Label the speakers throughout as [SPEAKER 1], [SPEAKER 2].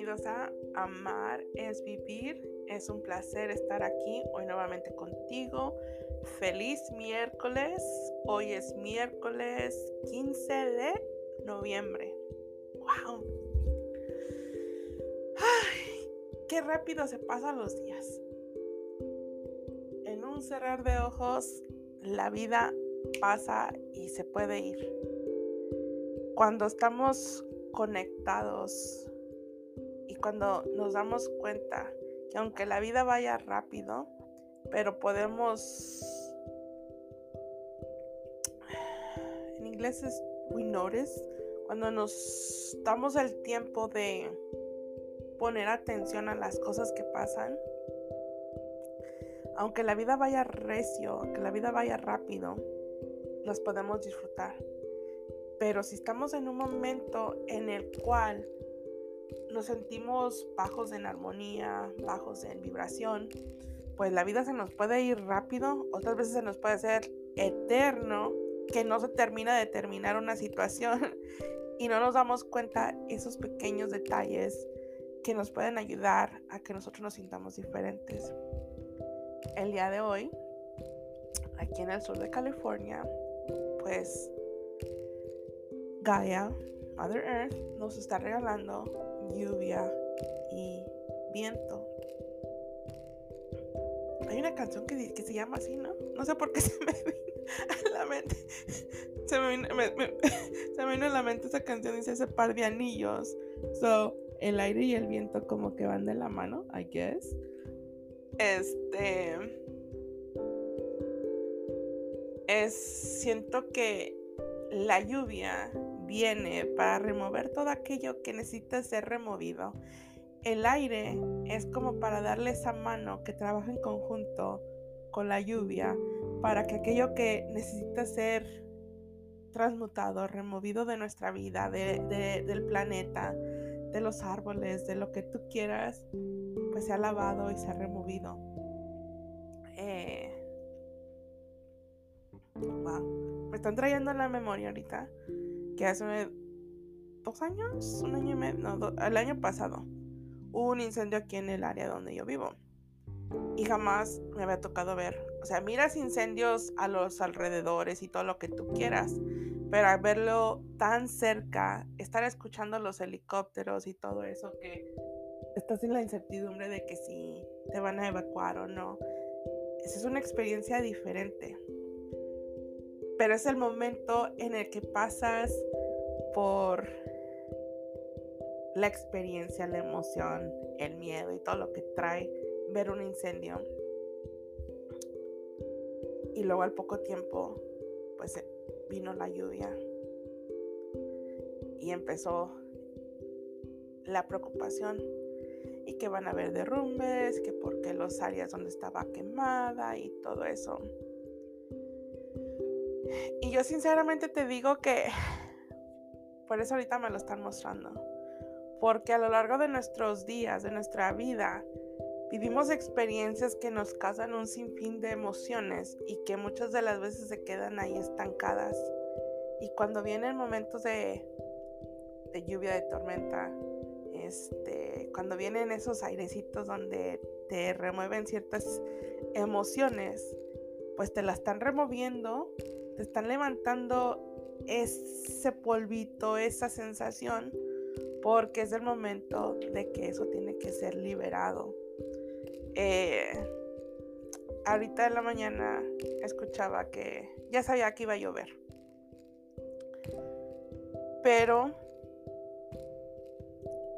[SPEAKER 1] bienvenidos a Amar es Vivir. Es un placer estar aquí hoy nuevamente contigo. Feliz miércoles. Hoy es miércoles 15 de noviembre. ¡Wow! ¡Ay! ¡Qué rápido se pasan los días! En un cerrar de ojos, la vida pasa y se puede ir. Cuando estamos conectados cuando nos damos cuenta que aunque la vida vaya rápido, pero podemos, en inglés es we notice, cuando nos damos el tiempo de poner atención a las cosas que pasan, aunque la vida vaya recio, aunque la vida vaya rápido, las podemos disfrutar. Pero si estamos en un momento en el cual nos sentimos bajos en armonía, bajos en vibración, pues la vida se nos puede ir rápido, otras veces se nos puede hacer eterno, que no se termina de terminar una situación y no nos damos cuenta esos pequeños detalles que nos pueden ayudar a que nosotros nos sintamos diferentes. El día de hoy, aquí en el sur de California, pues Gaia, Mother Earth, nos está regalando lluvia y viento. Hay una canción que, que, se llama así, ¿no? No sé por qué se me vino a la mente. Se me vino, se me vino a la mente esa canción, dice ese par de anillos. So, el aire y el viento como que van de la mano, I guess. Este. Es. Siento que la lluvia viene para remover todo aquello que necesita ser removido. El aire es como para darle esa mano que trabaja en conjunto con la lluvia para que aquello que necesita ser transmutado, removido de nuestra vida, del planeta, de los árboles, de lo que tú quieras, pues sea lavado y sea removido. Eh, Me están trayendo la memoria ahorita que hace dos años, un año y medio, no, el año pasado, hubo un incendio aquí en el área donde yo vivo. Y jamás me había tocado ver, o sea, miras incendios a los alrededores y todo lo que tú quieras, pero al verlo tan cerca, estar escuchando los helicópteros y todo eso, que estás en la incertidumbre de que si te van a evacuar o no, esa es una experiencia diferente pero es el momento en el que pasas por la experiencia, la emoción, el miedo y todo lo que trae ver un incendio. Y luego al poco tiempo, pues vino la lluvia y empezó la preocupación y que van a haber derrumbes, que porque los áreas donde estaba quemada y todo eso. Y yo sinceramente te digo que por eso ahorita me lo están mostrando. Porque a lo largo de nuestros días, de nuestra vida, vivimos experiencias que nos causan un sinfín de emociones y que muchas de las veces se quedan ahí estancadas. Y cuando vienen momentos de, de lluvia, de tormenta, este, cuando vienen esos airecitos donde te remueven ciertas emociones, pues te las están removiendo te están levantando ese polvito, esa sensación, porque es el momento de que eso tiene que ser liberado. Eh, ahorita en la mañana escuchaba que ya sabía que iba a llover. Pero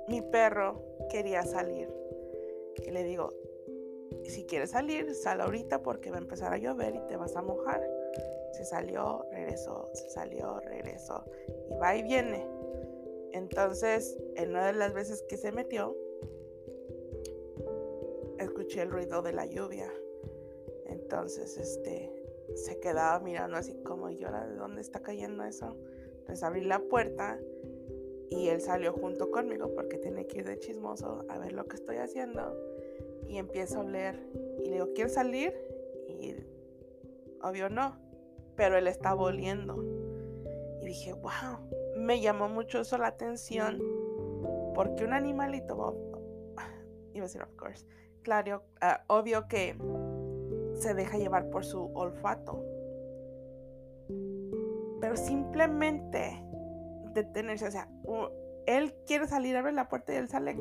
[SPEAKER 1] mi perro quería salir. Y le digo, si quieres salir, sal ahorita porque va a empezar a llover y te vas a mojar. Se salió, regresó, se salió, regresó. Y va y viene. Entonces, en una de las veces que se metió, escuché el ruido de la lluvia. Entonces, este, se quedaba mirando así como, ¿y ahora de dónde está cayendo eso? Entonces abrí la puerta y él salió junto conmigo porque tiene que ir de chismoso a ver lo que estoy haciendo. Y empiezo a oler. Y le digo, ¿quieres salir? Y obvio no pero él estaba oliendo. Y dije, wow, me llamó mucho eso la atención Porque un animalito, iba a decir of course, claro, ah, obvio que se deja llevar por su olfato. Pero simplemente detenerse, o sea, él quiere salir, abre la puerta y él sale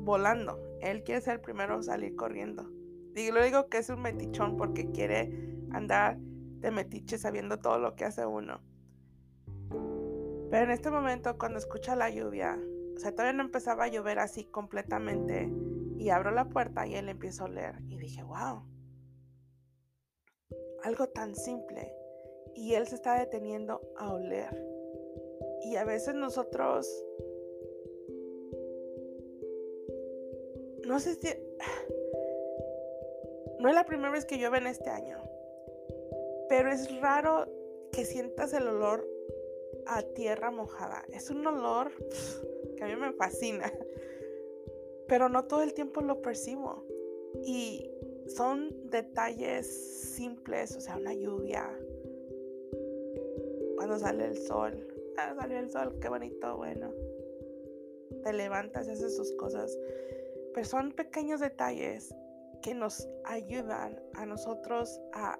[SPEAKER 1] volando. Él quiere ser el primero a salir corriendo. Digo, lo digo que es un metichón porque quiere andar de metiche sabiendo todo lo que hace uno. Pero en este momento, cuando escucha la lluvia, o sea, todavía no empezaba a llover así completamente, y abro la puerta y él empieza a oler. Y dije, wow, algo tan simple. Y él se está deteniendo a oler. Y a veces nosotros, no sé si, no es la primera vez que llueve en este año, pero es raro que sientas el olor a tierra mojada. Es un olor que a mí me fascina, pero no todo el tiempo lo percibo. Y son detalles simples, o sea, una lluvia, cuando sale el sol, ah, salió el sol, qué bonito, bueno, te levantas haces sus cosas, pero son pequeños detalles que nos ayudan a nosotros a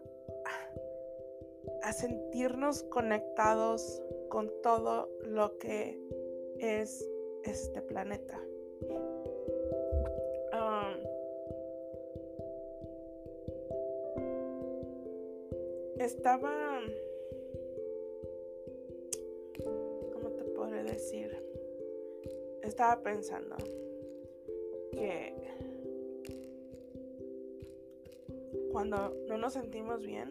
[SPEAKER 1] sentirnos conectados con todo lo que es este planeta. Um, estaba, ¿cómo te podré decir? Estaba pensando que cuando no nos sentimos bien,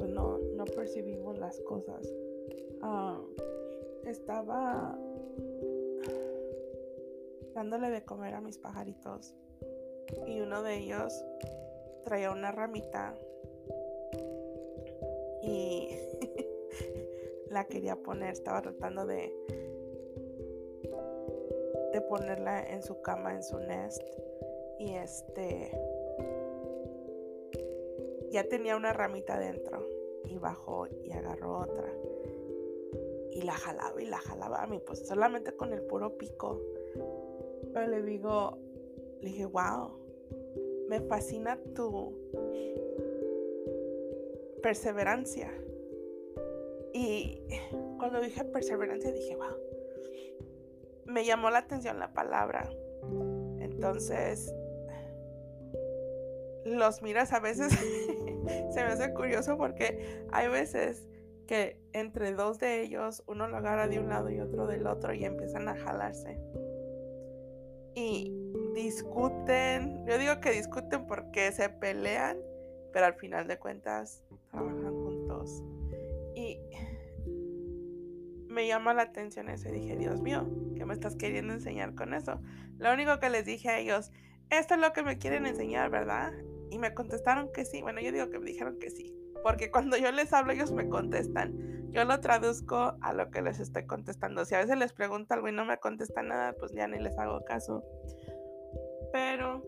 [SPEAKER 1] pues no, no percibimos las cosas. Ah, estaba dándole de comer a mis pajaritos y uno de ellos traía una ramita y la quería poner, estaba tratando de de ponerla en su cama, en su nest y este ya tenía una ramita dentro y bajó y agarró otra y la jalaba y la jalaba a mí, pues solamente con el puro pico. Pero le digo, le dije, wow, me fascina tu perseverancia. Y cuando dije perseverancia dije, wow, me llamó la atención la palabra. Entonces, los miras a veces, se me hace curioso porque hay veces que entre dos de ellos uno lo agarra de un lado y otro del otro y empiezan a jalarse. Y discuten, yo digo que discuten porque se pelean, pero al final de cuentas trabajan juntos. Y me llama la atención eso y dije, Dios mío, ¿qué me estás queriendo enseñar con eso? Lo único que les dije a ellos, esto es lo que me quieren enseñar, ¿verdad? Y me contestaron que sí. Bueno, yo digo que me dijeron que sí porque cuando yo les hablo ellos me contestan. Yo lo traduzco a lo que les estoy contestando. Si a veces les pregunto algo y no me contesta nada, pues ya ni les hago caso. Pero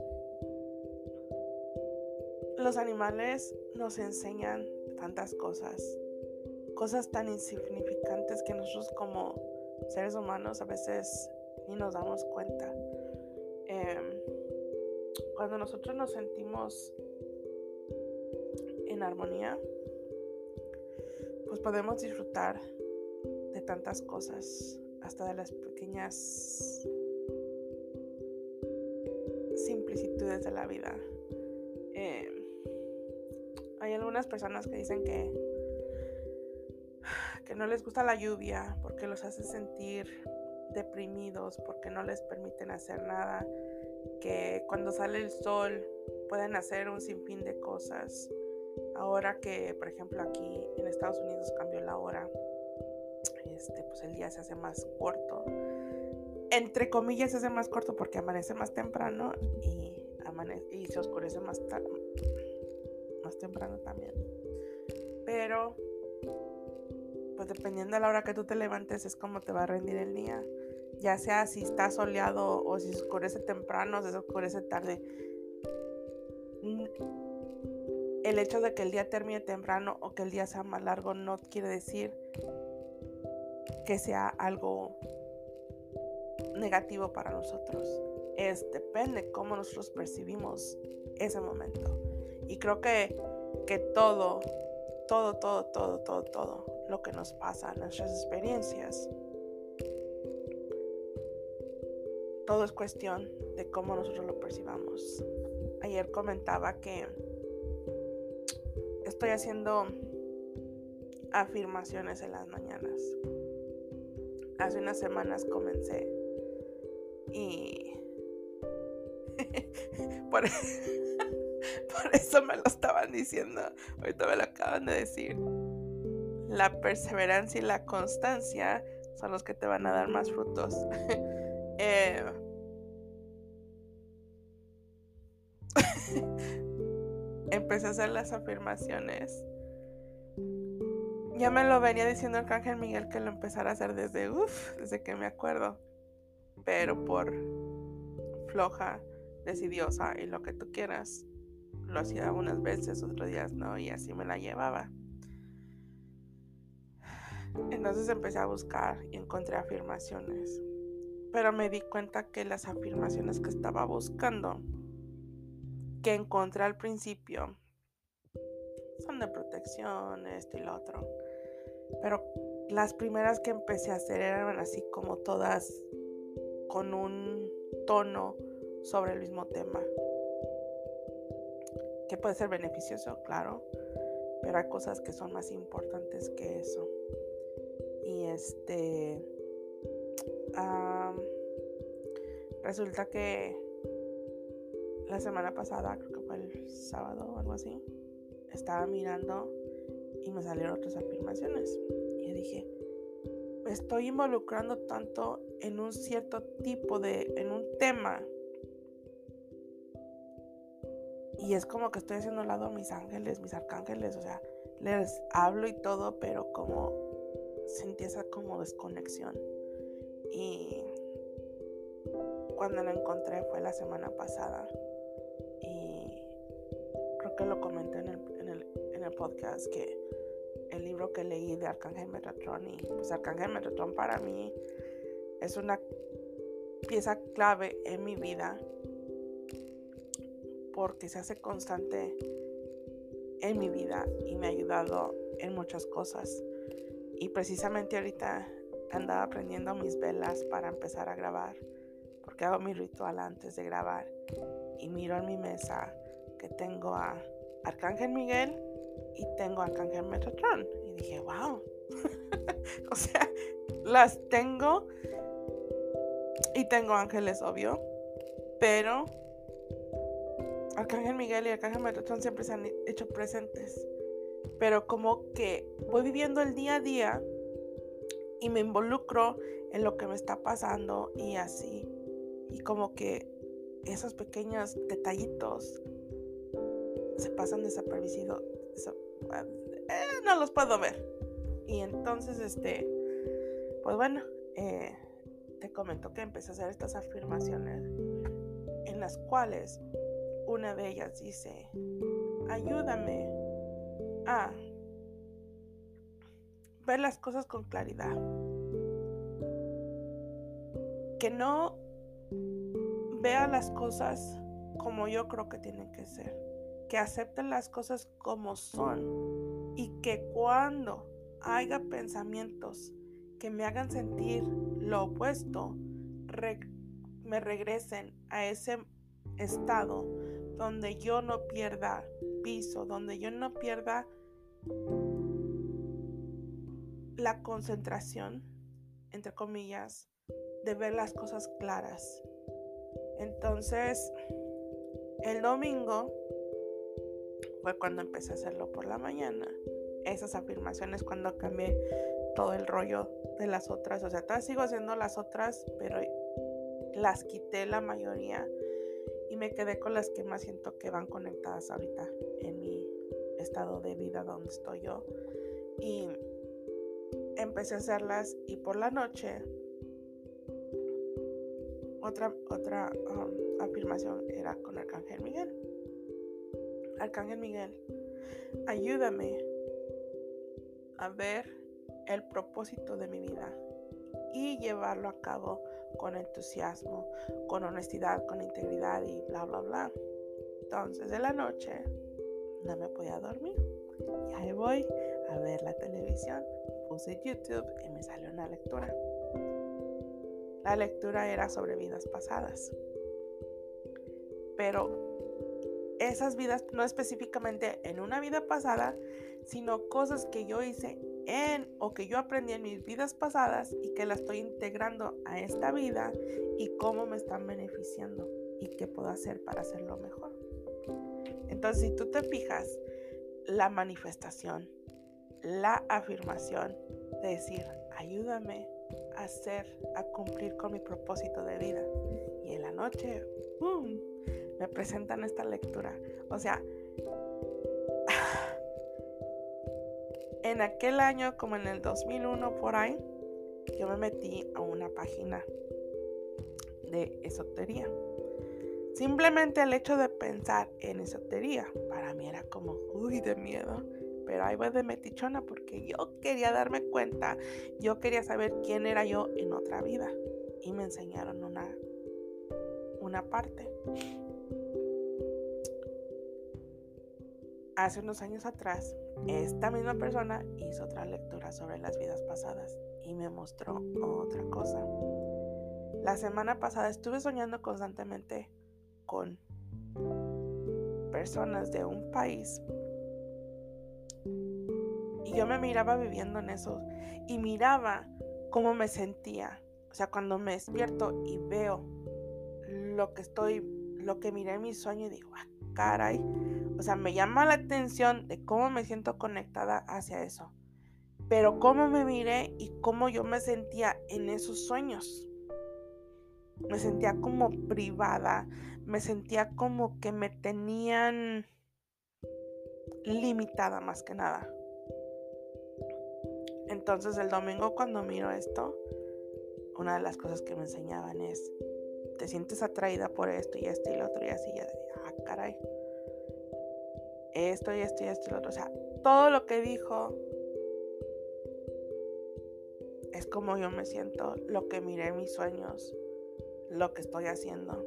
[SPEAKER 1] los animales nos enseñan tantas cosas, cosas tan insignificantes que nosotros como seres humanos a veces ni nos damos cuenta. Em, cuando nosotros nos sentimos en armonía, pues podemos disfrutar de tantas cosas, hasta de las pequeñas simplicidades de la vida. Eh, hay algunas personas que dicen que, que no les gusta la lluvia porque los hace sentir deprimidos, porque no les permiten hacer nada, que cuando sale el sol pueden hacer un sinfín de cosas Ahora que, por ejemplo, aquí en Estados Unidos cambió la hora, este, pues el día se hace más corto. Entre comillas se hace más corto porque amanece más temprano y, y se oscurece más, más temprano también. Pero, pues dependiendo de la hora que tú te levantes es como te va a rendir el día. Ya sea si está soleado o si se oscurece temprano o si se oscurece tarde el hecho de que el día termine temprano o que el día sea más largo no quiere decir que sea algo negativo para nosotros. Es depende cómo nosotros percibimos ese momento. Y creo que, que todo, todo, todo, todo, todo, todo lo que nos pasa, nuestras experiencias, todo es cuestión de cómo nosotros lo percibamos. Ayer comentaba que estoy haciendo afirmaciones en las mañanas. Hace unas semanas comencé y por, eso me lo estaban diciendo. Ahorita me lo acaban de decir. La perseverancia y la constancia son los que te van a dar más frutos. eh, empecé a hacer las afirmaciones. Ya me lo venía diciendo el Arcángel Miguel que lo empezara a hacer desde, uff, desde que me acuerdo. Pero por floja, decidiosa y lo que tú quieras, lo hacía unas veces, otros días no, y así me la llevaba. Entonces empecé a buscar y encontré afirmaciones. Pero me di cuenta que las afirmaciones que estaba buscando que encontré al principio son de protección, esto y lo otro. Pero las primeras que empecé a hacer eran así como todas con un tono sobre el mismo tema. Que puede ser beneficioso, claro, pero hay cosas que son más importantes que eso. Y este... resulta que la semana pasada, creo que fue el sábado o algo así, estaba mirando y me salieron otras afirmaciones. Y dije, me estoy involucrando tanto en un cierto tipo de, en un tema. Y es como que estoy haciendo lado a mis ángeles, mis arcángeles, o sea, les hablo y todo, pero como sentí esa como desconexión. Y cuando la encontré fue la semana pasada que lo comenté en el, en el, en el podcast, que el libro que leí de Arcángel Metatron y pues Arcángel Metatron para mí es una pieza clave en mi vida porque se hace constante en mi vida y me ha ayudado en muchas cosas. Y precisamente ahorita andaba aprendiendo mis velas para empezar a grabar, porque hago mi ritual antes de grabar y miro en mi mesa que tengo a Arcángel Miguel y tengo a Arcángel Metatron. Y dije, wow. o sea, las tengo y tengo ángeles, obvio. Pero Arcángel Miguel y Arcángel Metatron siempre se han hecho presentes. Pero como que voy viviendo el día a día y me involucro en lo que me está pasando y así. Y como que esos pequeños detallitos se pasan desapercibidos. Eh, no los puedo ver. Y entonces, este, pues bueno, eh, te comento que empecé a hacer estas afirmaciones en las cuales una de ellas dice, ayúdame a ver las cosas con claridad. Que no vea las cosas como yo creo que tienen que ser que acepten las cosas como son y que cuando haya pensamientos que me hagan sentir lo opuesto, me regresen a ese estado donde yo no pierda piso, donde yo no pierda la concentración, entre comillas, de ver las cosas claras. Entonces, el domingo fue cuando empecé a hacerlo por la mañana. Esas afirmaciones cuando cambié todo el rollo de las otras. O sea, todavía sigo haciendo las otras, pero las quité la mayoría y me quedé con las que más siento que van conectadas ahorita en mi estado de vida donde estoy yo. Y empecé a hacerlas y por la noche otra, otra um, afirmación era con Arcángel Miguel. Arcángel Miguel, ayúdame a ver el propósito de mi vida y llevarlo a cabo con entusiasmo, con honestidad, con integridad y bla, bla, bla. Entonces de la noche no me podía dormir. Y ahí voy a ver la televisión. Puse YouTube y me salió una lectura. La lectura era sobre vidas pasadas. Pero esas vidas, no específicamente en una vida pasada, sino cosas que yo hice en o que yo aprendí en mis vidas pasadas y que la estoy integrando a esta vida y cómo me están beneficiando y qué puedo hacer para hacerlo mejor. Entonces, si tú te fijas, la manifestación, la afirmación de decir, ayúdame a hacer, a cumplir con mi propósito de vida. Y en la noche, ¡boom! me presentan esta lectura. O sea, en aquel año, como en el 2001 por ahí, yo me metí a una página de esotería. Simplemente el hecho de pensar en esotería para mí era como, uy, de miedo. Pero ahí voy de metichona porque yo quería darme cuenta, yo quería saber quién era yo en otra vida. Y me enseñaron una, una parte. hace unos años atrás, esta misma persona hizo otra lectura sobre las vidas pasadas y me mostró otra cosa. La semana pasada estuve soñando constantemente con personas de un país yo me miraba viviendo en eso y miraba cómo me sentía. O sea, cuando me despierto y veo lo que estoy, lo que miré en mi sueño y digo, ah, caray, o sea, me llama la atención de cómo me siento conectada hacia eso. Pero cómo me miré y cómo yo me sentía en esos sueños. Me sentía como privada, me sentía como que me tenían limitada más que nada. Entonces el domingo cuando miro esto, una de las cosas que me enseñaban es, te sientes atraída por esto y esto y lo otro y así, y así. ah, caray esto y esto y esto y lo otro. O sea, todo lo que dijo es como yo me siento, lo que miré en mis sueños, lo que estoy haciendo.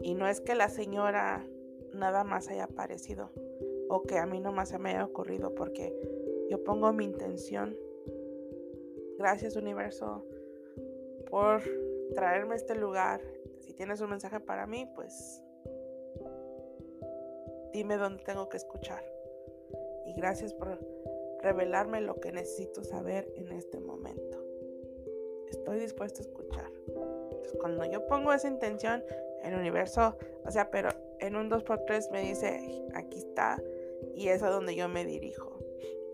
[SPEAKER 1] Y no es que la señora nada más haya aparecido o que a mí nomás se me haya ocurrido porque yo pongo mi intención. Gracias universo por traerme a este lugar. Si tienes un mensaje para mí, pues Dime dónde tengo que escuchar. Y gracias por revelarme lo que necesito saber en este momento. Estoy dispuesto a escuchar. Entonces, cuando yo pongo esa intención, el universo, o sea, pero en un 2x3 me dice, aquí está, y es a donde yo me dirijo.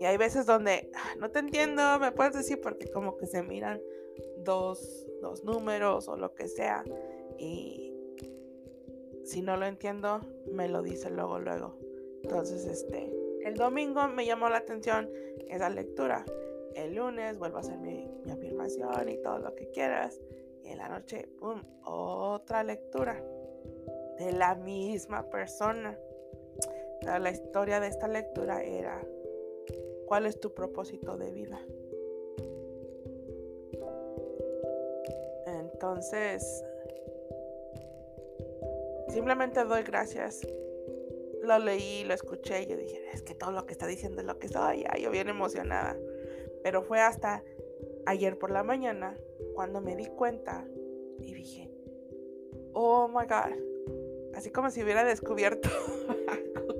[SPEAKER 1] Y hay veces donde ah, no te entiendo, me puedes decir, porque como que se miran dos, dos números o lo que sea. Y, si no lo entiendo, me lo dice luego, luego. Entonces, este, el domingo me llamó la atención esa lectura. El lunes vuelvo a hacer mi, afirmación y todo lo que quieras. Y en la noche, ¡pum!, otra lectura de la misma persona. la historia de esta lectura era, ¿cuál es tu propósito de vida? Entonces, Simplemente doy gracias. Lo leí, lo escuché y yo dije, es que todo lo que está diciendo es lo que soy. Ya, yo bien emocionada. Pero fue hasta ayer por la mañana cuando me di cuenta y dije, oh my God. Así como si hubiera descubierto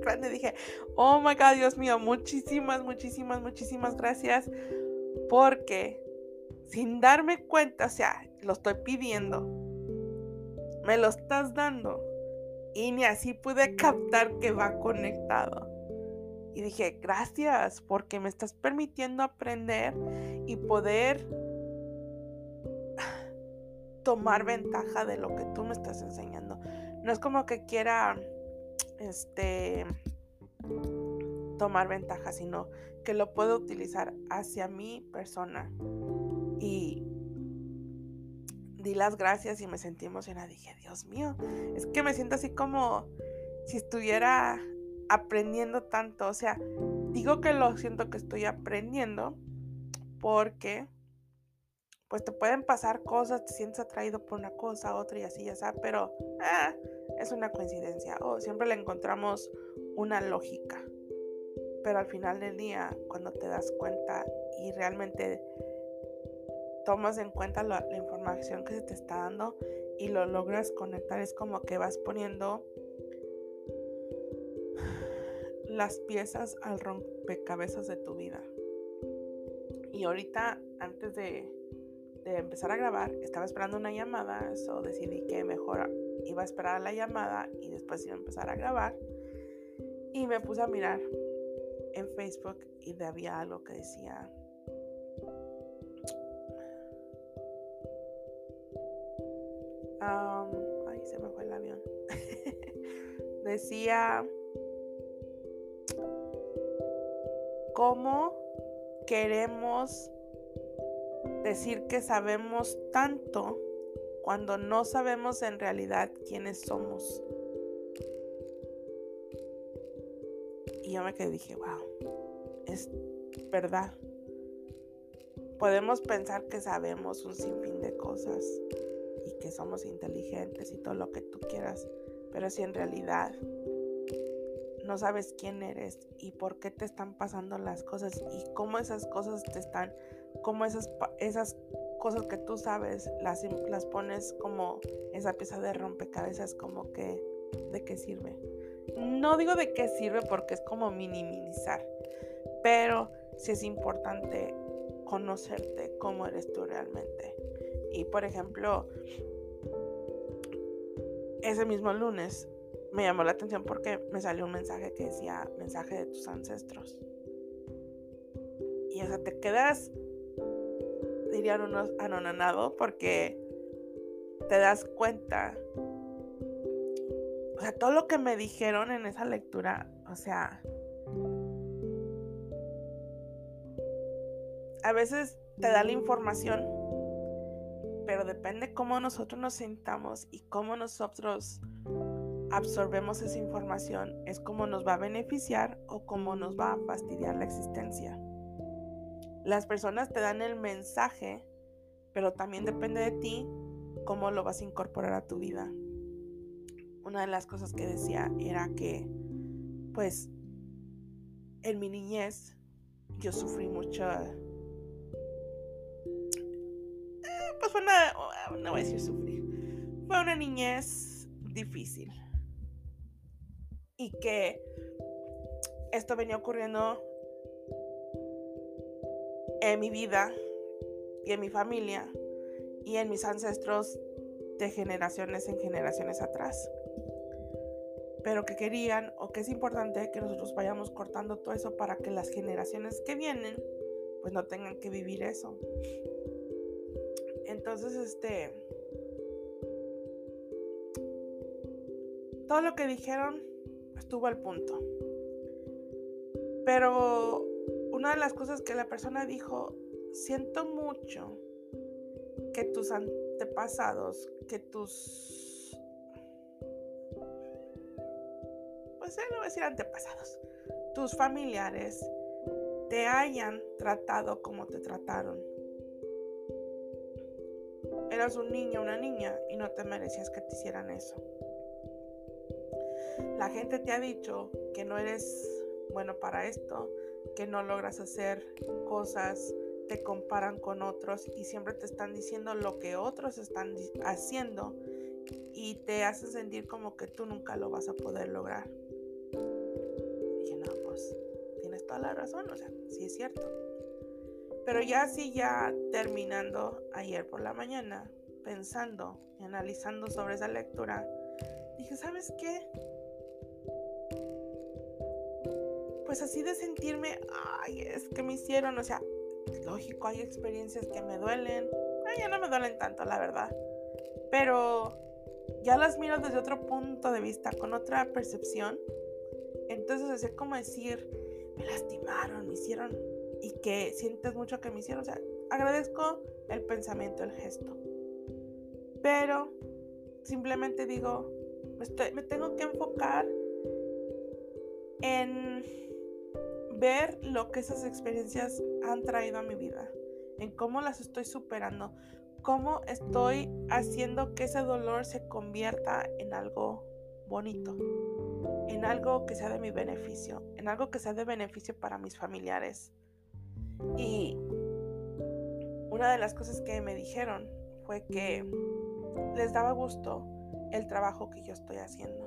[SPEAKER 1] grande. Dije, oh my God, Dios mío, muchísimas, muchísimas, muchísimas gracias. Porque sin darme cuenta, o sea, lo estoy pidiendo. Me lo estás dando y ni así pude captar que va conectado. Y dije, gracias, porque me estás permitiendo aprender y poder tomar ventaja de lo que tú me estás enseñando. No es como que quiera este tomar ventaja, sino que lo puedo utilizar hacia mi persona. Y di las gracias y me sentí emocionada. Dije, Dios mío, es que me siento así como si estuviera aprendiendo tanto. O sea, digo que lo siento que estoy aprendiendo porque pues te pueden pasar cosas, te sientes atraído por una cosa, otra y así, ya sabes, pero ah, es una coincidencia o siempre le encontramos una lógica. Pero al final del día, cuando te das cuenta y realmente tomas en cuenta la, información que se te está dando y lo logras conectar, es como que vas poniendo las piezas al rompecabezas de tu vida. Y ahorita, antes de, de empezar a grabar, estaba esperando una llamada, eso decidí que mejor iba a esperar la llamada y después iba a empezar a grabar. Y me puse a mirar en Facebook y había algo que decía ay, se me fue el avión. Decía cómo queremos decir que sabemos tanto cuando no sabemos en realidad quiénes somos. Y yo me quedé dije, wow, es verdad. Podemos pensar que sabemos un sinfín de cosas y que somos inteligentes y todo lo que tú quieras, pero si en realidad no sabes quién eres y por qué te están pasando las cosas y cómo esas cosas te están, cómo esas, esas cosas que tú sabes las, las pones como esa pieza de rompecabezas, como que de qué sirve. No digo de qué sirve porque es como minimizar, pero sí es importante conocerte cómo eres tú realmente. Y por ejemplo, ese mismo lunes me llamó la atención porque me salió un mensaje que decía mensaje de tus ancestros. Y o sea, te quedas, dirían unos, anonanado porque te das cuenta. O sea, todo lo que me dijeron en esa lectura, o sea, a veces te da la información pero depende cómo nosotros nos sintamos y cómo nosotros absorbemos esa información, es cómo nos va a beneficiar o cómo nos va a fastidiar la existencia. Las personas te dan el mensaje, pero también depende de ti cómo lo vas a incorporar a tu vida. Una de las cosas que decía era que, pues, en mi niñez yo sufrí mucho pues fue una, no voy a decir sufrir, fue una niñez difícil. Y que esto venía ocurriendo en mi vida y en mi familia y en mis ancestros de generaciones en generaciones atrás. Pero que querían o que es importante que nosotros vayamos cortando todo eso para que las generaciones que vienen pues no tengan que vivir eso. Entonces, este... Todo lo que dijeron estuvo al punto. Pero una de las cosas que la persona dijo, siento mucho que tus antepasados, que tus... Pues no voy a decir antepasados, tus familiares te hayan tratado como te trataron Eras un niño, una niña y no te merecías que te hicieran eso. La gente te ha dicho que no eres bueno para esto, que no logras hacer cosas, te comparan con otros y siempre te están diciendo lo que otros están haciendo y te hacen sentir como que tú nunca lo vas a poder lograr. Dije, no, pues tienes toda la razón, o sea, sí es cierto. Pero ya así, ya terminando ayer por la mañana, pensando y analizando sobre esa lectura, dije, ¿sabes qué? Pues así de sentirme, ay, es que me hicieron, o sea, lógico, hay experiencias que me duelen, ay, ya no me duelen tanto, la verdad, pero ya las miro desde otro punto de vista, con otra percepción, entonces es como decir, me lastimaron, me hicieron y que sientes mucho que me hicieron. O sea, agradezco el pensamiento, el gesto. Pero simplemente digo, me tengo que enfocar en ver lo que esas experiencias han traído a mi vida. en cómo las estoy superando, cómo estoy haciendo que ese dolor se convierta en algo bonito, en algo que sea de mi beneficio, en algo que sea de beneficio para mis familiares. Y una de las cosas que me dijeron fue que les daba gusto el trabajo que yo estoy haciendo.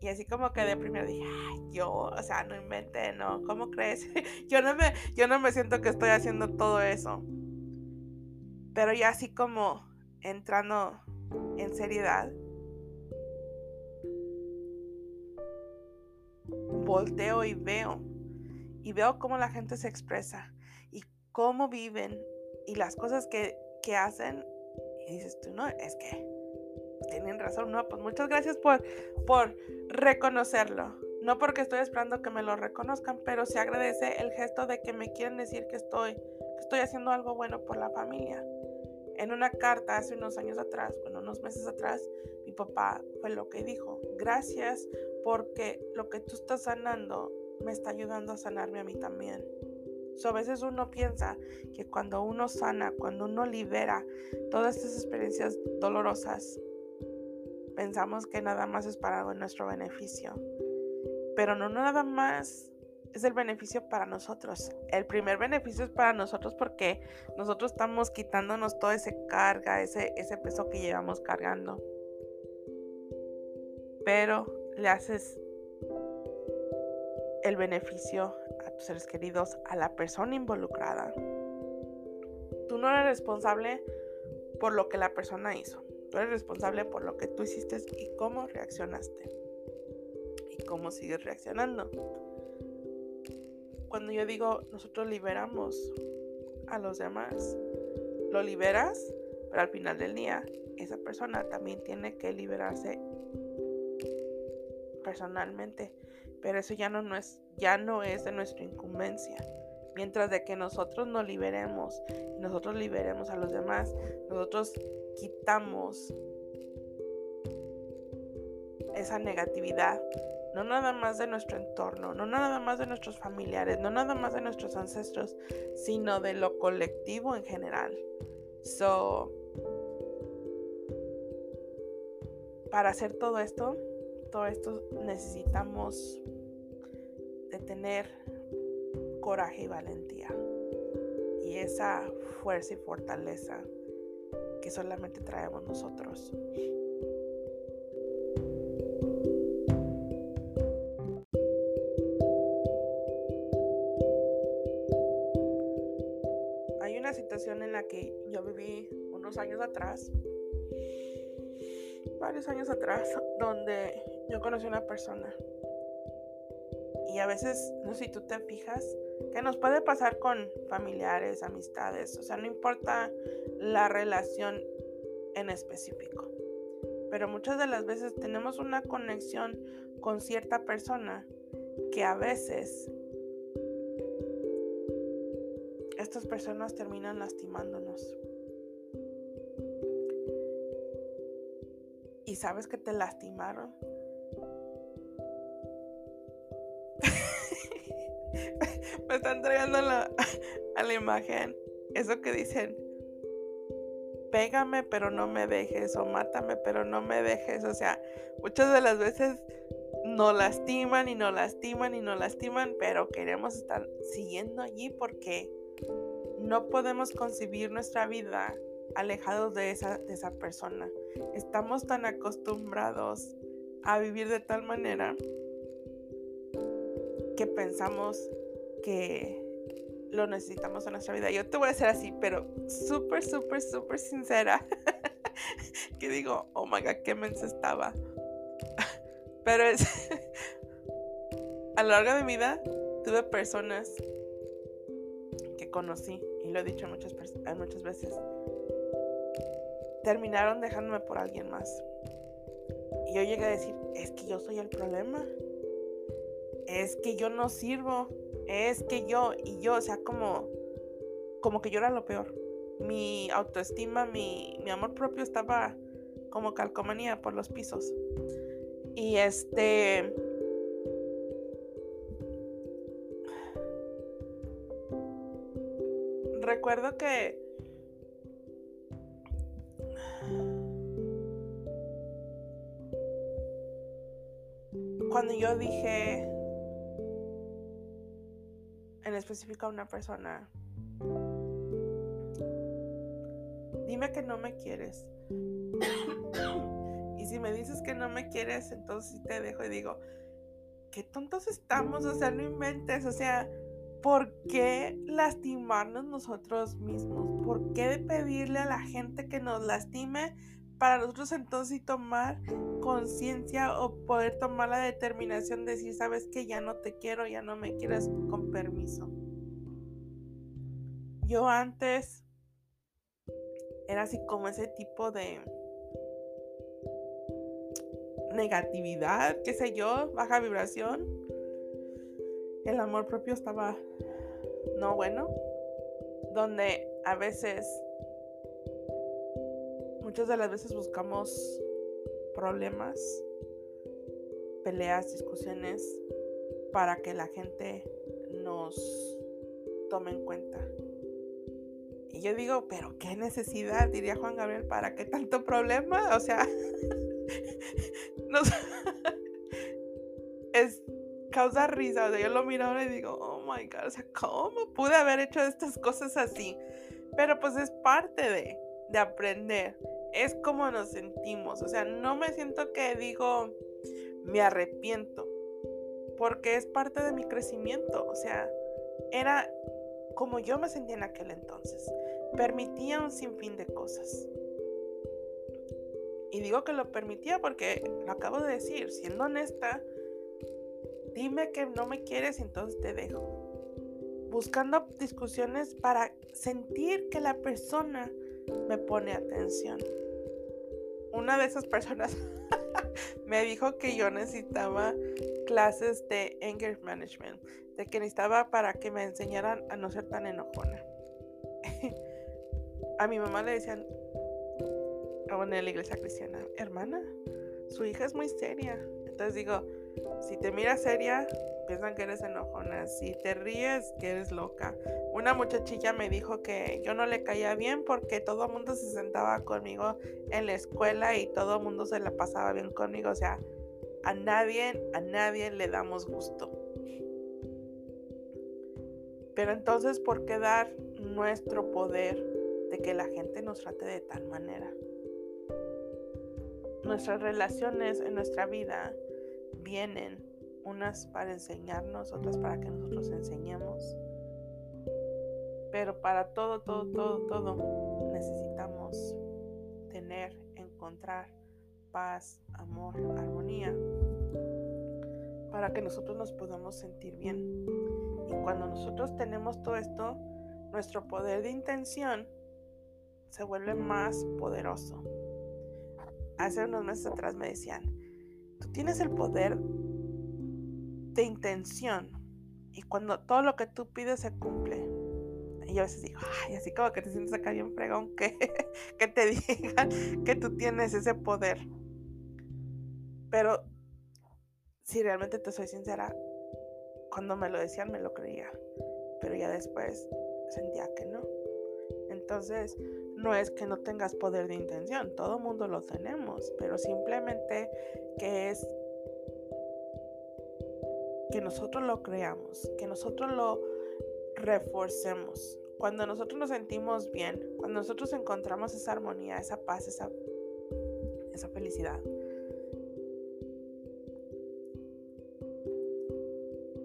[SPEAKER 1] Y así como que de primero dije, yo, o sea, no inventé, no, ¿cómo crees? yo, no me, yo no me siento que estoy haciendo todo eso. Pero ya así como entrando en seriedad, volteo y veo, y veo cómo la gente se expresa y cómo viven y las cosas que, que hacen. Y dices tú, no, es que tienen razón, no, pues muchas gracias por, por reconocerlo. No porque estoy esperando que me lo reconozcan, pero se agradece el gesto de que me quieren decir que estoy, que estoy haciendo algo bueno por la familia. En una carta hace unos años atrás, bueno, unos meses atrás, mi papá fue lo que dijo. Gracias porque lo que tú estás sanando me está ayudando a sanarme a mí también. So, a veces uno piensa que cuando uno sana, cuando uno libera todas estas experiencias dolorosas, pensamos que nada más es para nuestro beneficio. Pero no nada más es el beneficio para nosotros. El primer beneficio es para nosotros porque nosotros estamos quitándonos toda esa carga, ese, ese peso que llevamos cargando. Pero le haces el beneficio a tus seres queridos, a la persona involucrada. Tú no eres responsable por lo que la persona hizo. Tú eres responsable por lo que tú hiciste y cómo reaccionaste. Y cómo sigues reaccionando. Cuando yo digo, nosotros liberamos a los demás, lo liberas, pero al final del día, esa persona también tiene que liberarse personalmente. Pero eso ya no, no es, ya no es de nuestra incumbencia. Mientras de que nosotros nos liberemos nosotros liberemos a los demás, nosotros quitamos esa negatividad, no nada más de nuestro entorno, no nada más de nuestros familiares, no nada más de nuestros ancestros, sino de lo colectivo en general. So, para hacer todo esto, todo esto necesitamos de tener coraje y valentía y esa fuerza y fortaleza que solamente traemos nosotros. Hay una situación en la que yo viví unos años atrás, varios años atrás, donde yo conocí a una persona. Y a veces, no sé si tú te fijas, que nos puede pasar con familiares, amistades, o sea, no importa la relación en específico. Pero muchas de las veces tenemos una conexión con cierta persona que a veces estas personas terminan lastimándonos. Y sabes que te lastimaron me están trayendo la, a la imagen eso que dicen, pégame pero no me dejes o mátame pero no me dejes. O sea, muchas de las veces nos lastiman y nos lastiman y nos lastiman, pero queremos estar siguiendo allí porque no podemos concebir nuestra vida alejados de esa, de esa persona. Estamos tan acostumbrados a vivir de tal manera que pensamos que lo necesitamos en nuestra vida. Yo te voy a decir así, pero súper, súper, súper sincera. que digo, oh my god, qué mensa estaba. pero es. a lo largo de mi vida tuve personas que conocí, y lo he dicho muchas, muchas veces, terminaron dejándome por alguien más. Y yo llegué a decir, es que yo soy el problema. Es que yo no sirvo es que yo y yo, o sea, como, como que yo era lo peor. Mi autoestima, mi, mi amor propio estaba como calcomanía por los pisos. Y este... recuerdo que cuando yo dije en específico a una persona, dime que no me quieres. y si me dices que no me quieres, entonces te dejo y digo, qué tontos estamos, o sea, no inventes, o sea, ¿por qué lastimarnos nosotros mismos? ¿Por qué pedirle a la gente que nos lastime para nosotros entonces tomar conciencia o poder tomar la determinación de decir, sabes que ya no te quiero, ya no me quieres con permiso? Yo antes era así como ese tipo de negatividad, qué sé yo, baja vibración. El amor propio estaba no bueno, donde a veces, muchas de las veces buscamos problemas, peleas, discusiones, para que la gente nos tome en cuenta. Y yo digo, pero qué necesidad, diría Juan Gabriel, ¿para qué tanto problema? O sea, es causa risa. O sea, yo lo miro ahora y digo, oh my god, o sea, ¿cómo pude haber hecho estas cosas así? Pero pues es parte de, de aprender. Es como nos sentimos. O sea, no me siento que digo, me arrepiento. Porque es parte de mi crecimiento. O sea, era como yo me sentía en aquel entonces. Permitía un sinfín de cosas. Y digo que lo permitía porque lo acabo de decir, siendo honesta, dime que no me quieres entonces te dejo. Buscando discusiones para sentir que la persona me pone atención. Una de esas personas me dijo que yo necesitaba clases de anger management, de que necesitaba para que me enseñaran a no ser tan enojona. a mi mamá le decían, en la iglesia cristiana, hermana, su hija es muy seria. Entonces digo, si te mira seria, piensan que eres enojona. Si te ríes, que eres loca. Una muchachilla me dijo que yo no le caía bien porque todo el mundo se sentaba conmigo en la escuela y todo el mundo se la pasaba bien conmigo. O sea, a nadie, a nadie le damos gusto. Pero entonces, ¿por qué dar nuestro poder de que la gente nos trate de tal manera? Nuestras relaciones en nuestra vida vienen unas para enseñarnos, otras para que nosotros enseñemos. Pero para todo, todo, todo, todo necesitamos tener, encontrar paz, amor, armonía, para que nosotros nos podamos sentir bien. Y cuando nosotros tenemos todo esto, nuestro poder de intención se vuelve más poderoso hace unos meses atrás me decían, tú tienes el poder de intención y cuando todo lo que tú pides se cumple. Y yo a veces digo, ay, así como que te sientes acá bien fregón que, que te digan que tú tienes ese poder. Pero si realmente te soy sincera, cuando me lo decían me lo creía, pero ya después sentía que no. Entonces, no es que no tengas poder de intención, todo mundo lo tenemos, pero simplemente que es que nosotros lo creamos, que nosotros lo reforcemos. Cuando nosotros nos sentimos bien, cuando nosotros encontramos esa armonía, esa paz, esa, esa felicidad,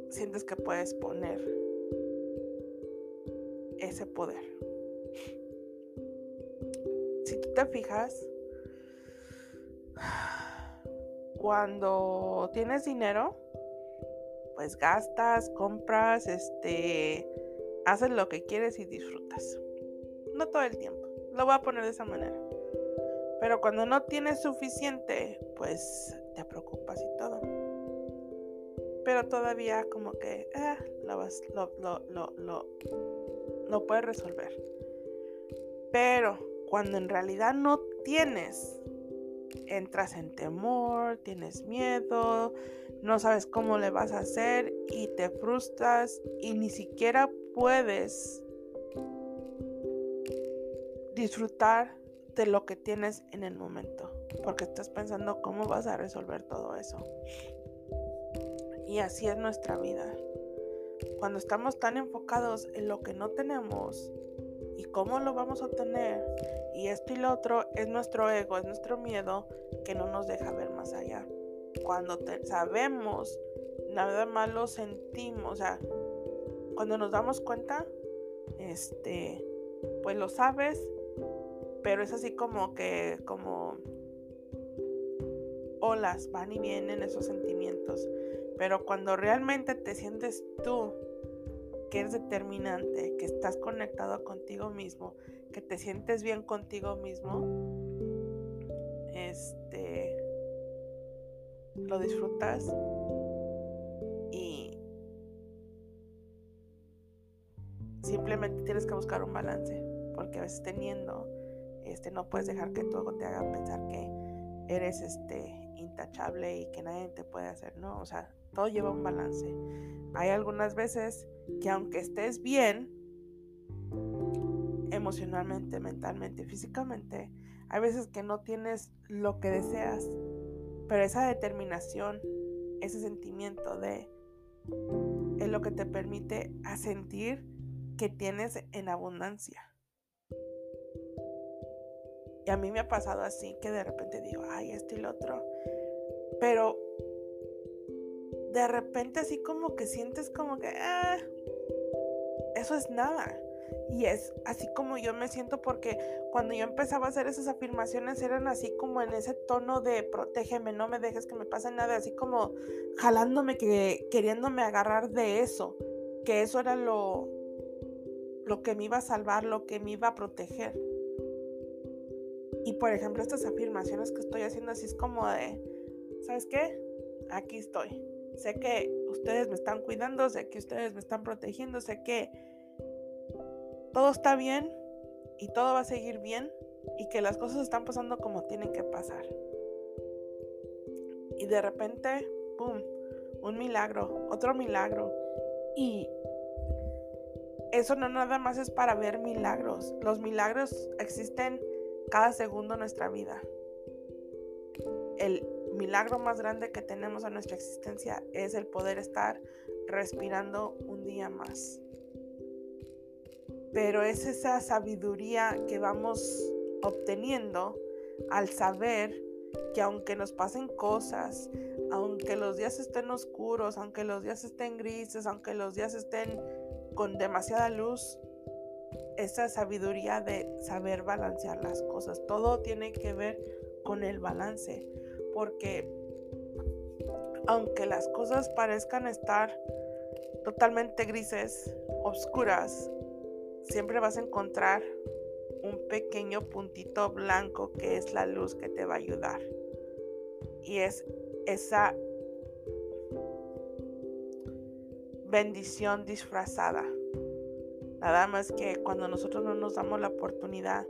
[SPEAKER 1] sientes que puedes poner ese poder te fijas, cuando tienes dinero, pues gastas, compras, este, haces lo que quieres y disfrutas. No todo el tiempo, lo voy a poner de esa manera. Pero cuando no tienes suficiente, pues te preocupas y todo. Pero todavía como que eh, lo, lo, lo, lo, lo puedes resolver. Pero cuando en realidad no tienes. Entras en temor, tienes miedo, no sabes cómo le vas a hacer y te frustras y ni siquiera puedes disfrutar de lo que tienes en el momento, porque estás pensando cómo vas a resolver todo eso. Y así es nuestra vida. Cuando estamos tan enfocados en lo que no tenemos y cómo lo vamos a obtener, y esto y lo otro, es nuestro ego, es nuestro miedo que no nos deja ver más allá. Cuando sabemos, nada más lo sentimos, o sea, cuando nos damos cuenta, este, pues lo sabes, pero es así como que, como olas, van y vienen esos sentimientos. Pero cuando realmente te sientes tú, que eres determinante, que estás conectado contigo mismo, que te sientes bien contigo mismo, este, lo disfrutas y simplemente tienes que buscar un balance, porque a veces teniendo este, no puedes dejar que ego te haga pensar que eres este, intachable y que nadie te puede hacer, ¿no? O sea, todo lleva un balance. Hay algunas veces que aunque estés bien, emocionalmente, mentalmente, físicamente, hay veces que no tienes lo que deseas, pero esa determinación, ese sentimiento de es lo que te permite a sentir que tienes en abundancia. Y a mí me ha pasado así que de repente digo, ay, esto y lo otro. Pero de repente así como que sientes como que, ah, eso es nada. Y es así como yo me siento porque cuando yo empezaba a hacer esas afirmaciones eran así como en ese tono de protégeme, no me dejes que me pase nada, así como jalándome, que, queriéndome agarrar de eso, que eso era lo, lo que me iba a salvar, lo que me iba a proteger. Y por ejemplo, estas afirmaciones que estoy haciendo así es como de, ¿sabes qué? Aquí estoy. Sé que ustedes me están cuidando, sé que ustedes me están protegiendo, sé que todo está bien y todo va a seguir bien y que las cosas están pasando como tienen que pasar. Y de repente, ¡pum! Un milagro, otro milagro. Y eso no nada más es para ver milagros. Los milagros existen cada segundo de nuestra vida. El milagro más grande que tenemos en nuestra existencia es el poder estar respirando un día más. Pero es esa sabiduría que vamos obteniendo al saber que aunque nos pasen cosas, aunque los días estén oscuros, aunque los días estén grises, aunque los días estén con demasiada luz, esa sabiduría de saber balancear las cosas. Todo tiene que ver con el balance, porque aunque las cosas parezcan estar totalmente grises, oscuras, siempre vas a encontrar un pequeño puntito blanco que es la luz que te va a ayudar. Y es esa bendición disfrazada. Nada más que cuando nosotros no nos damos la oportunidad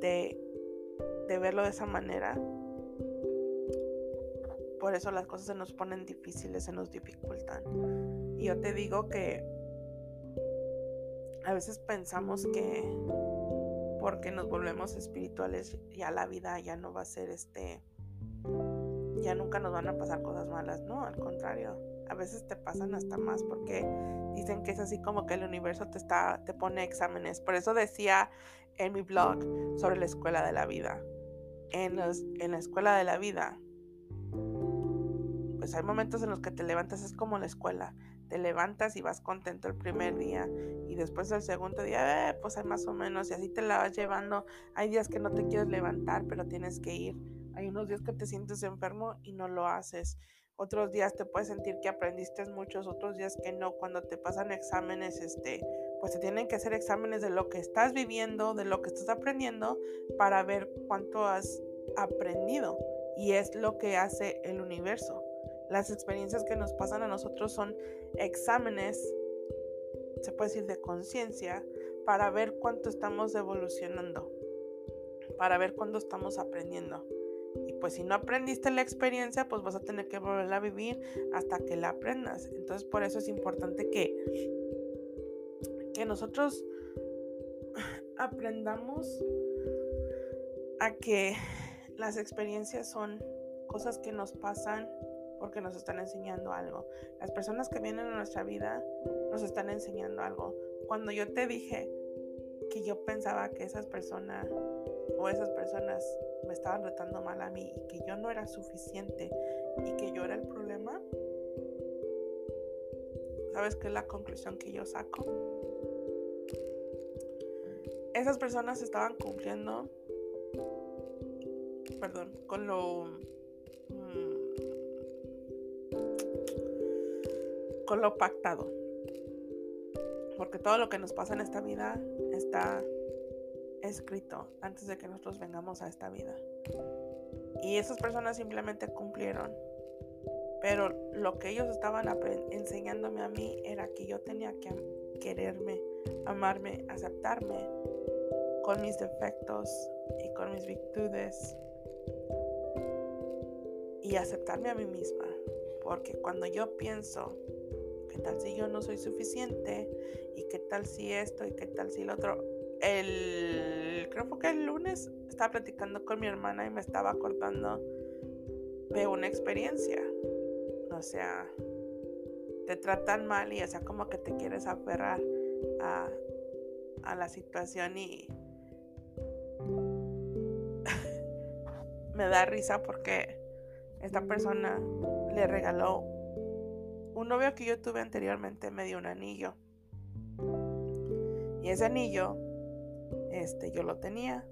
[SPEAKER 1] de, verlo de esa manera, por eso las cosas se nos ponen difíciles, se nos dificultan. Y yo te digo que a veces pensamos que porque nos volvemos espirituales ya la vida ya no va a ser este ya nunca nos van a pasar cosas malas, no, al contrario a veces te pasan hasta más porque dicen que es así como que el universo te está te pone exámenes. Por eso decía en mi blog sobre la escuela de la vida. En, los, en la escuela de la vida, pues hay momentos en los que te levantas, es como la escuela. Te levantas y vas contento el primer día y después del segundo día, eh, pues hay más o menos y así te la vas llevando. Hay días que no te quieres levantar, pero tienes que ir. Hay unos días que te sientes enfermo y no lo haces. Otros días te puedes sentir que aprendiste muchos, otros días que no. Cuando te pasan exámenes, este, pues te tienen que hacer exámenes de lo que estás viviendo, de lo que estás aprendiendo, para ver cuánto has aprendido. Y es lo que hace el universo. Las experiencias que nos pasan a nosotros son exámenes, se puede decir, de conciencia, para ver cuánto estamos evolucionando, para ver cuánto estamos aprendiendo. Y pues si no aprendiste la experiencia, pues vas a tener que volverla a vivir hasta que la aprendas. Entonces por eso es importante que, que nosotros aprendamos a que las experiencias son cosas que nos pasan porque nos están enseñando algo. Las personas que vienen a nuestra vida nos están enseñando algo. Cuando yo te dije que yo pensaba que esas personas o esas personas me estaban tratando mal a mí y que yo no era suficiente y que yo era el problema, ¿sabes qué es la conclusión que yo saco? Esas personas estaban cumpliendo, perdón, con lo con lo pactado. Porque todo lo que nos pasa en esta vida está escrito antes de que nosotros vengamos a esta vida. Y esas personas simplemente cumplieron. Pero lo que ellos estaban enseñándome a mí era que yo tenía que quererme, amarme, aceptarme con mis defectos y con mis virtudes y aceptarme a mí misma. Porque cuando yo pienso ¿Qué tal si yo no soy suficiente? ¿Y qué tal si esto? ¿Y qué tal si lo otro? El, creo que el lunes estaba platicando con mi hermana y me estaba acordando de una experiencia. O sea, te tratan mal y o sea como que te quieres aferrar a, a la situación y me da risa porque esta persona le regaló un novio que yo tuve anteriormente me dio un anillo. Y ese anillo, este, yo lo tenía.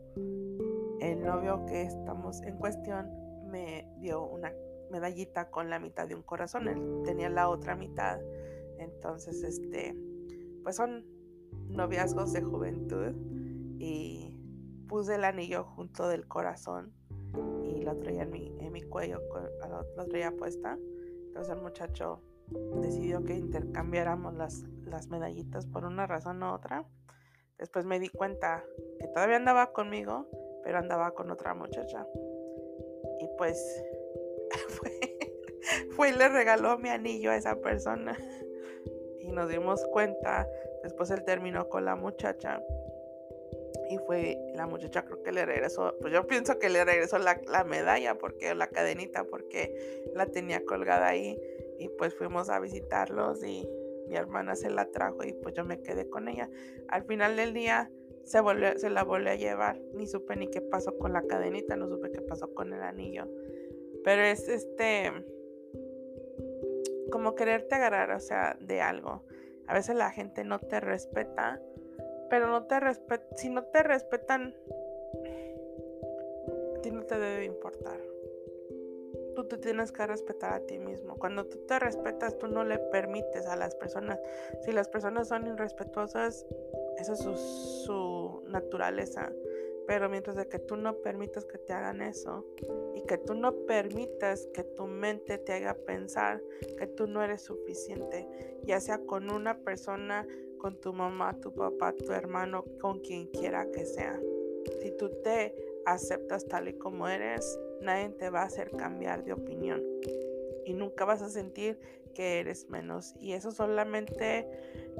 [SPEAKER 1] El novio que estamos en cuestión me dio una medallita con la mitad de un corazón. Él tenía la otra mitad. Entonces, este, pues son noviazgos de juventud. Y puse el anillo junto del corazón y lo traía en mi, cuello, lo traía puesta. Entonces el muchacho decidió que intercambiáramos las, las medallitas por una razón u otra. Después me di cuenta que todavía andaba conmigo, pero andaba con otra muchacha. Y pues fue, y le regaló mi anillo a esa persona. Y nos dimos cuenta, después él terminó con la muchacha. Y fue la muchacha creo que le regresó, pues yo pienso que le regresó la, la medalla porque la cadenita porque la tenía colgada ahí y pues fuimos a visitarlos y mi hermana se la trajo y pues yo me quedé con ella. Al final del día se, volvió, se la volvió a llevar, ni supe ni qué pasó con la cadenita, no supe qué pasó con el anillo. Pero es este, como quererte agarrar, o sea, de algo. A veces la gente no te respeta, pero no te respeta, si no te respetan, a ti no te debe importar tú te tienes que respetar a ti mismo. Cuando tú te respetas, tú no le permites a las personas. Si las personas son irrespetuosas, esa es su, naturaleza. Pero mientras de que tú no permitas que te hagan eso y que tú no permitas que tu mente te haga pensar que tú no eres suficiente, ya sea con una persona, con tu mamá, tu papá, tu hermano, con quien quiera que sea. Si tú te aceptas tal y como eres, nadie te va a hacer cambiar de opinión y nunca vas a sentir que eres menos. Y eso solamente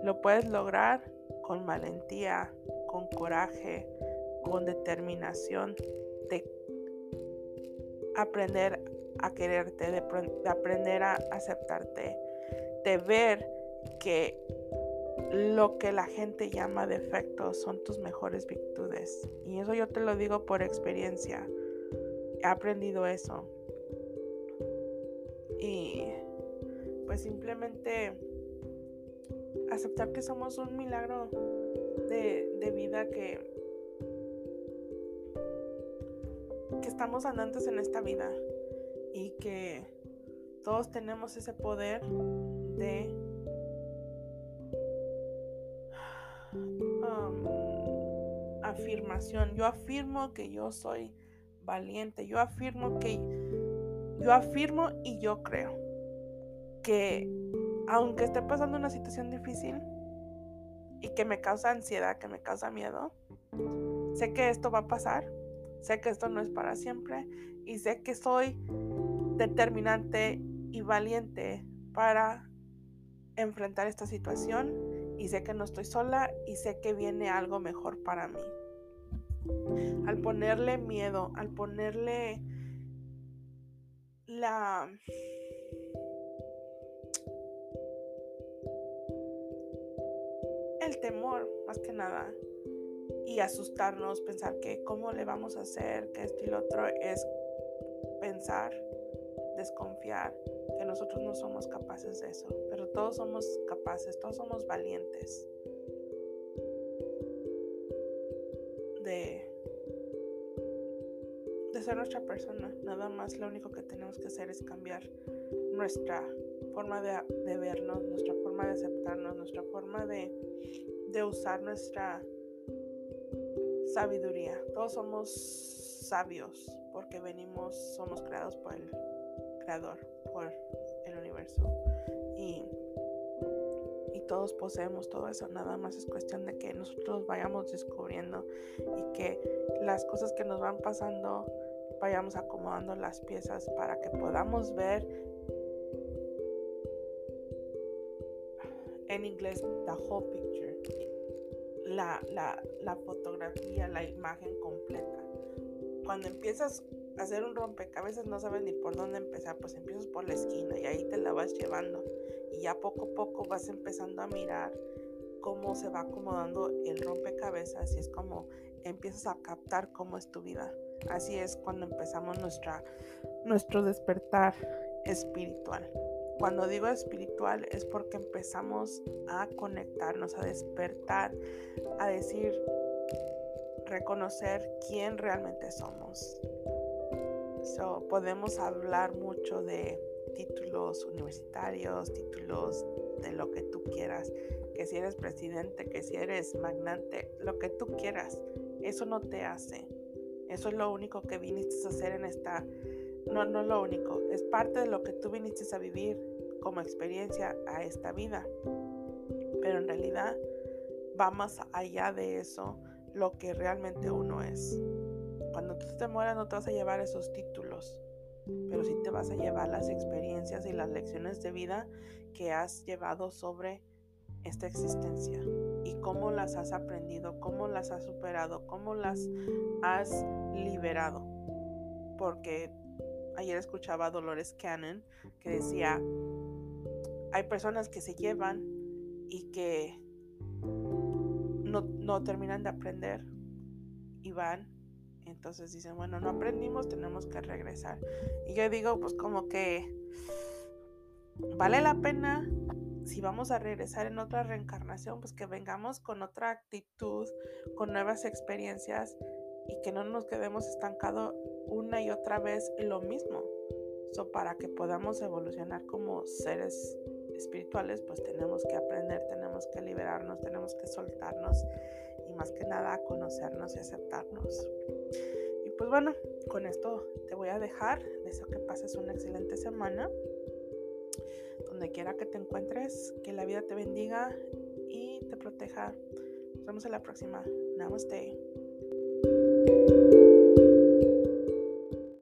[SPEAKER 1] lo puedes lograr con valentía, con coraje, con determinación, de aprender a quererte, de, de aprender a aceptarte, de ver que lo que la gente llama defectos son tus mejores virtudes. Y eso yo te lo digo por experiencia. He aprendido eso. Y pues simplemente aceptar que somos un milagro de, vida que, que estamos andantes en esta vida y que todos tenemos ese poder de afirmación. Yo afirmo que yo soy valiente. Yo afirmo que yo afirmo y yo creo que aunque esté pasando una situación difícil y que me causa ansiedad, que me causa miedo, sé que esto va a pasar, sé que esto no es para siempre y sé que soy determinante y valiente para enfrentar esta situación y sé que no estoy sola y sé que viene algo mejor para mí. Al ponerle miedo, al ponerle la el temor más que nada y asustarnos, pensar que cómo le vamos a hacer, que esto y lo otro es pensar, desconfiar que nosotros no somos capaces de eso, pero todos somos capaces, todos somos valientes de, ser nuestra persona. Nada más lo único que tenemos que hacer es cambiar nuestra forma de, de vernos, nuestra forma de aceptarnos, nuestra forma de, de usar nuestra sabiduría. Todos somos sabios porque venimos, somos creados por el Creador, por el universo. Y todos poseemos todo eso. Nada más es cuestión de que nosotros vayamos descubriendo y que las cosas que nos van pasando vayamos acomodando las piezas para que podamos ver en inglés the whole picture la, la, la fotografía, la imagen completa. Cuando empiezas a hacer un rompecabezas no sabes ni por dónde empezar, pues empiezas por la esquina y ahí te la vas llevando y ya poco a poco vas empezando a mirar cómo se va acomodando el rompecabezas y es como empiezas a captar cómo es tu vida. Así es cuando empezamos nuestra, nuestro despertar espiritual. Cuando digo espiritual es porque empezamos a conectarnos, a despertar, a decir, reconocer quién realmente somos. So, podemos hablar mucho de títulos universitarios, títulos de lo que tú quieras, que si eres presidente, que si eres magnate, lo que tú quieras, eso no te hace. Eso es lo único que viniste a hacer en esta no, no es lo único, es parte de lo que tú viniste a vivir como experiencia a esta vida. Pero en realidad va más allá de eso lo que realmente uno es. Cuando tú te mueras no te vas a llevar esos títulos, pero sí te vas a llevar las experiencias y las lecciones de vida que has llevado sobre esta existencia y cómo las has aprendido, cómo las has superado, cómo las has liberado. Porque ayer escuchaba a Dolores Cannon que decía, hay personas que se llevan y que no, terminan de aprender y van. Entonces dicen, bueno, no aprendimos, tenemos que regresar. Y yo digo, pues como que vale la pena si vamos a regresar en otra reencarnación, pues que vengamos con otra actitud, con nuevas experiencias y que no nos quedemos estancados una y otra vez lo mismo. So, para que podamos evolucionar como seres espirituales, pues tenemos que aprender, tenemos que liberarnos, tenemos que soltarnos más que nada conocernos y aceptarnos. Y pues bueno, con esto te voy a dejar. Deseo que pases una excelente semana. Donde quiera que te encuentres, que la vida te bendiga y te proteja. Nos vemos en la próxima. Namaste.